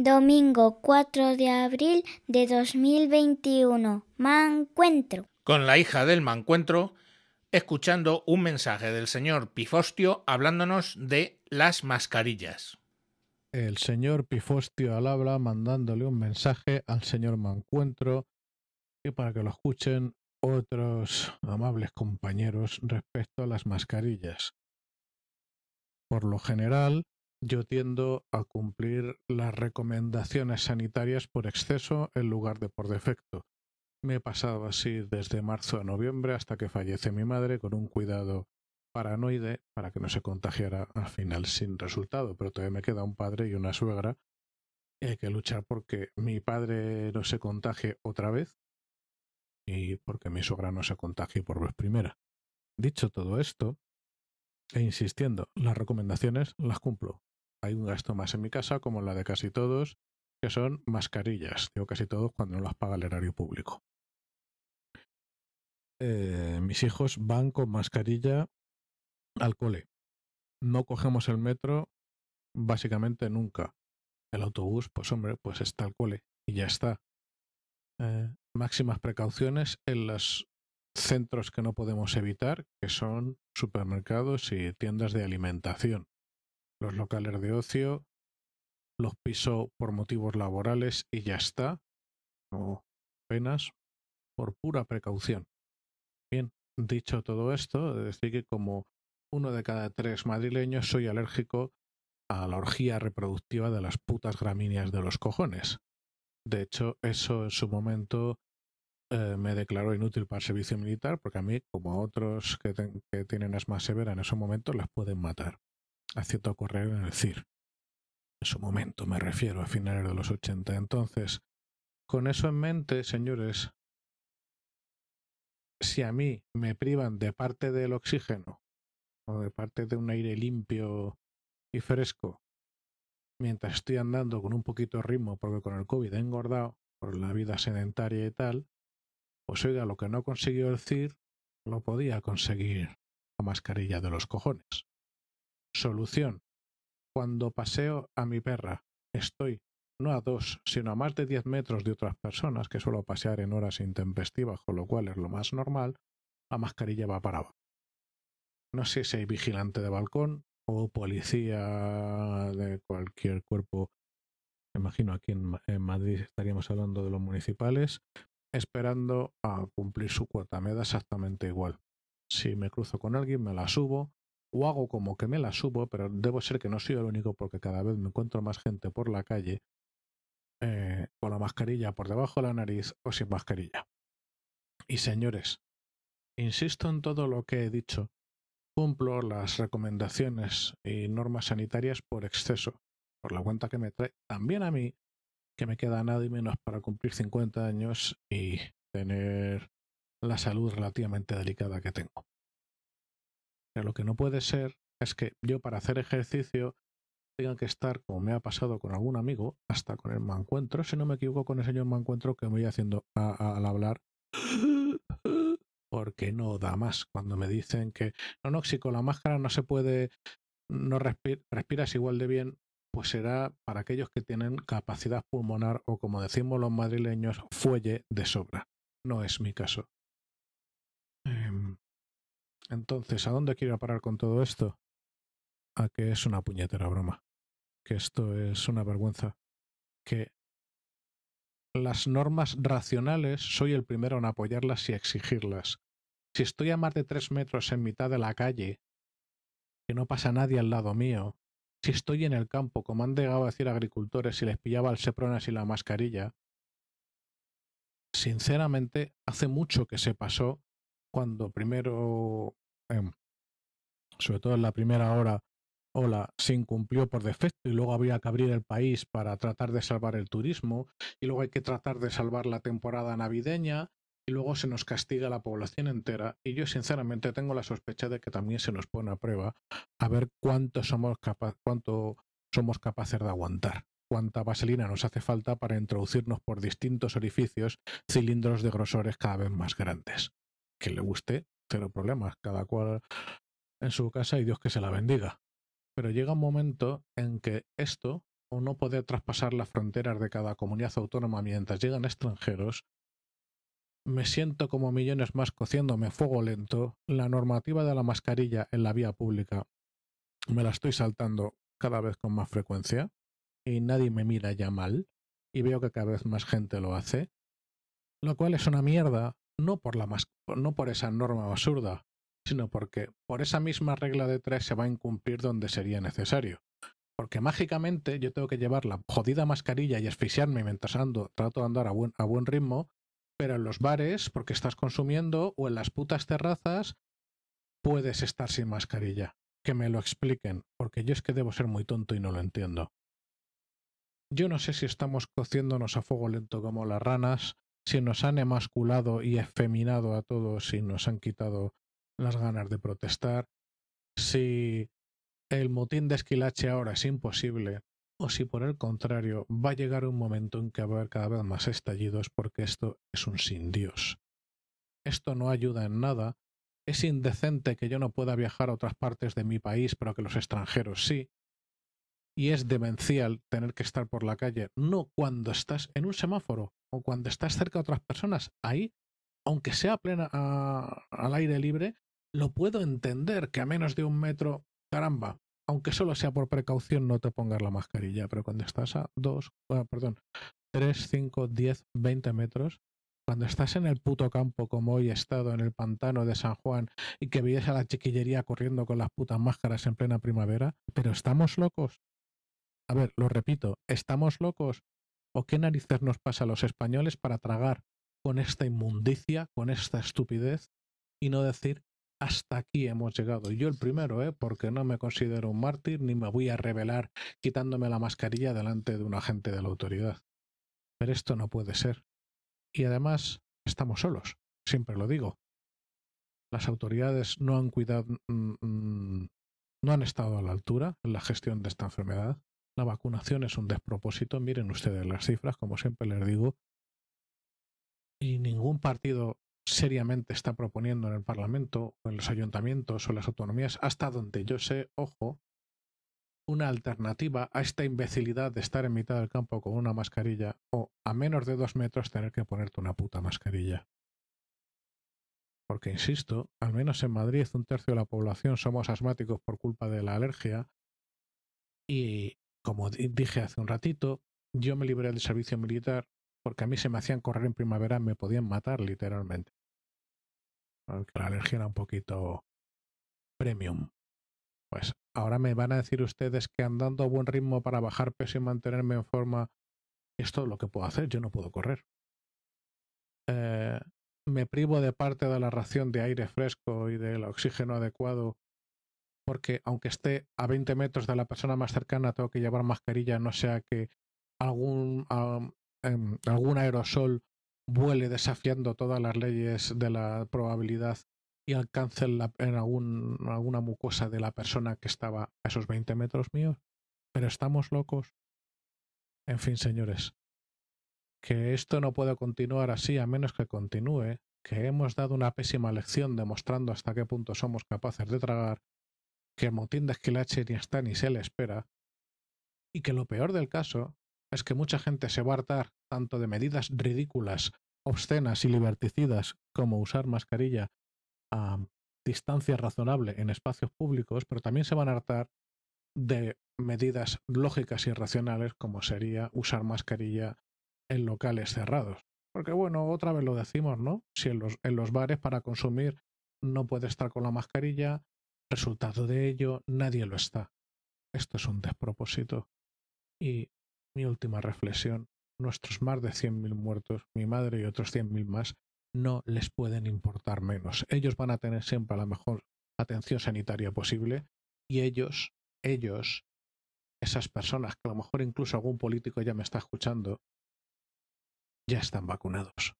Domingo 4 de abril de 2021. Mancuentro. Con la hija del mancuentro, escuchando un mensaje del señor Pifostio hablándonos de las mascarillas. El señor Pifostio al habla mandándole un mensaje al señor Mancuentro y para que lo escuchen otros amables compañeros respecto a las mascarillas. Por lo general, yo tiendo a cumplir las recomendaciones sanitarias por exceso en lugar de por defecto. Me he pasado así desde marzo a noviembre hasta que fallece mi madre con un cuidado paranoide para que no se contagiara al final sin resultado, pero todavía me queda un padre y una suegra hay que luchar porque mi padre no se contagie otra vez y porque mi suegra no se contagie por vez primera. Dicho todo esto, e insistiendo, las recomendaciones las cumplo. Hay un gasto más en mi casa, como la de casi todos, que son mascarillas. Digo casi todos cuando no las paga el erario público. Eh, mis hijos van con mascarilla al cole. No cogemos el metro básicamente nunca. El autobús, pues hombre, pues está al cole y ya está. Eh, máximas precauciones en los centros que no podemos evitar, que son supermercados y tiendas de alimentación. Los locales de ocio los piso por motivos laborales y ya está. No penas por pura precaución. Bien, dicho todo esto, decir que como uno de cada tres madrileños soy alérgico a la orgía reproductiva de las putas gramíneas de los cojones. De hecho, eso en su momento eh, me declaró inútil para el servicio militar porque a mí, como a otros que, que tienen asma severa en ese momento, las pueden matar. Haciendo correr en el CIR. En su momento me refiero a finales de los 80. Entonces, con eso en mente, señores, si a mí me privan de parte del oxígeno o de parte de un aire limpio y fresco mientras estoy andando con un poquito de ritmo porque con el COVID he engordado por la vida sedentaria y tal, pues oiga, lo que no consiguió el CIR lo podía conseguir la mascarilla de los cojones. Solución. Cuando paseo a mi perra, estoy no a dos, sino a más de diez metros de otras personas que suelo pasear en horas intempestivas, con lo cual es lo más normal, la mascarilla va para abajo. No sé si hay vigilante de balcón o policía de cualquier cuerpo. Imagino aquí en, Madrid estaríamos hablando de los municipales, esperando a cumplir su cuota. Me da exactamente igual. Si me cruzo con alguien, me la subo o hago como que me la subo, pero debo ser que no soy el único porque cada vez me encuentro más gente por la calle eh, con la mascarilla por debajo de la nariz o sin mascarilla. Y señores, insisto en todo lo que he dicho cumplo las recomendaciones y normas sanitarias por exceso, por la cuenta que me trae también a mí, que me queda nada y menos para cumplir 50 años y tener la salud relativamente delicada que tengo. Lo que no puede ser es que yo para hacer ejercicio tenga que estar, como me ha pasado con algún amigo, hasta con el mancuentro, si no me equivoco con el señor mancuentro que me voy haciendo al hablar porque no da más. Cuando me dicen que no, no, si con la máscara no se puede, no respiras igual de bien, pues será para aquellos que tienen capacidad pulmonar o como decimos los madrileños, fuelle de sobra. No es mi caso. Em, entonces, ¿a dónde quiero parar con todo esto? A que es una puñetera broma. Que esto es una vergüenza. Que las normas racionales soy el primero en apoyarlas y exigirlas. Si estoy a más de tres metros en mitad de la calle, que no pasa nadie al lado mío, si estoy en el campo, como han llegado a decir agricultores, y les pillaba el sepronas y la mascarilla, sinceramente, hace mucho que se pasó cuando primero, em, sobre todo en la primera hora, ola se incumplió por defecto y luego había que abrir el país para tratar de salvar el turismo y luego hay que tratar de salvar la temporada navideña y luego se nos castiga la población entera y yo sinceramente tengo la sospecha de que también se nos pone a prueba a ver cuánto somos, cuánto somos capaces de aguantar cuánta vaselina nos hace falta para introducirnos por distintos orificios cilindros de grosores cada vez más grandes. Que le guste, cero problemas, cada cual en su casa y Dios que se la bendiga. Pero llega un momento en que esto o no poder traspasar las fronteras de cada comunidad autónoma mientras llegan extranjeros, me siento como millones más cociéndome fuego lento, la normativa de la mascarilla en la vía pública me la estoy saltando cada vez con más frecuencia y nadie me mira ya mal y veo que cada vez más gente lo hace, lo cual es una mierda, no por, la no por esa norma absurda, sino porque por esa misma regla de tres se va a incumplir donde sería necesario. Porque mágicamente yo tengo que llevar la jodida mascarilla y asfixiarme mientras ando, trato de andar a buen, a buen ritmo, pero en los bares, porque estás consumiendo, o en las putas terrazas, puedes estar sin mascarilla. Que me lo expliquen, porque yo es que debo ser muy tonto y no lo entiendo. Yo no sé si estamos cociéndonos a fuego lento como las ranas, si nos han emasculado y efeminado a todos y nos han quitado las ganas de protestar, si el motín de esquilache ahora es imposible, o si por el contrario va a llegar un momento en que va a haber cada vez más estallidos porque esto es un sin Dios. Esto no ayuda en nada. Es indecente que yo no pueda viajar a otras partes de mi país, pero que los extranjeros sí. Y es demencial tener que estar por la calle, no cuando estás en un semáforo o cuando estás cerca de otras personas. Ahí, aunque sea plena al aire libre, lo puedo entender que a menos de un metro, caramba, aunque solo sea por precaución, no te pongas la mascarilla, pero cuando estás a 2, ah, perdón, 3, 5, 10, 20 metros, cuando estás en el puto campo como hoy he estado en el pantano de San Juan y que veías a la chiquillería corriendo con las putas máscaras en plena primavera, pero estamos locos. A ver, lo repito, ¿estamos locos? ¿O qué narices nos pasa a los españoles para tragar con esta inmundicia, con esta estupidez y no decir hasta aquí hemos llegado. Yo el primero, ¿eh? porque no me considero un mártir ni me voy a revelar quitándome la mascarilla delante de un agente de la autoridad. Pero esto no puede ser. Y además, estamos solos, siempre lo digo. Las autoridades no han cuidado, mm, mm, no han estado a la altura en la gestión de esta enfermedad. La vacunación es un despropósito. Miren ustedes las cifras, como siempre les digo. Y ningún partido seriamente está proponiendo en el Parlamento o en los ayuntamientos o en las autonomías, hasta donde yo sé, ojo, una alternativa a esta imbecilidad de estar en mitad del campo con una mascarilla o a menos de dos metros tener que ponerte una puta mascarilla. Porque, insisto, al menos en Madrid un tercio de la población somos asmáticos por culpa de la alergia y, como dije hace un ratito, yo me libré del servicio militar porque a mí se me hacían correr en primavera, me podían matar literalmente la alergia era un poquito premium. Pues ahora me van a decir ustedes que andando a buen ritmo para bajar peso y mantenerme en forma, es lo que puedo hacer, yo no puedo correr. Eh, me privo de parte de la ración de aire fresco y del oxígeno adecuado, porque aunque esté a 20 metros de la persona más cercana, tengo que llevar mascarilla, no sea que algún, em, algún aerosol vuele desafiando todas las leyes de la probabilidad y alcance en, alguna mucosa de la persona que estaba a esos 20 metros míos. Pero estamos locos. En fin, señores, que esto no puede continuar así a menos que continúe, que hemos dado una pésima lección demostrando hasta qué punto somos capaces de tragar, que el motín de esquilache ni está ni se le espera, y que lo peor del caso es que mucha gente se va a hartar tanto de medidas ridículas, obscenas y liberticidas como usar mascarilla a distancia razonable en espacios públicos, pero también se van a hartar de medidas lógicas y racionales como sería usar mascarilla en locales cerrados. Porque bueno, otra vez lo decimos, ¿no? Si en los, en los bares para consumir no puede estar con la mascarilla, resultado de ello, nadie lo está. Esto es un despropósito. Y mi última reflexión, nuestros más de 100.000 muertos, mi madre y otros 100.000 más, no les pueden importar menos. Ellos van a tener siempre la mejor atención sanitaria posible y ellos, ellos, esas personas que a lo mejor incluso algún político ya me está escuchando, ya están vacunados.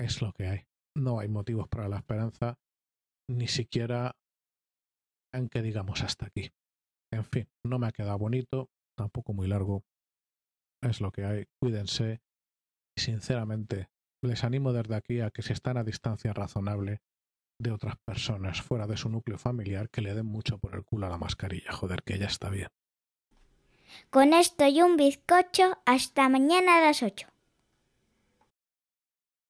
Es lo que hay. No hay motivos para la esperanza, ni siquiera en que digamos hasta aquí. En fin, no me ha quedado bonito, tampoco muy largo. Es lo que hay. Cuídense. Y sinceramente, les animo desde aquí a que si están a distancia razonable de otras personas fuera de su núcleo familiar, que le den mucho por el culo a la mascarilla. Joder, que ya está bien. Con esto y un bizcocho, hasta mañana a las 8.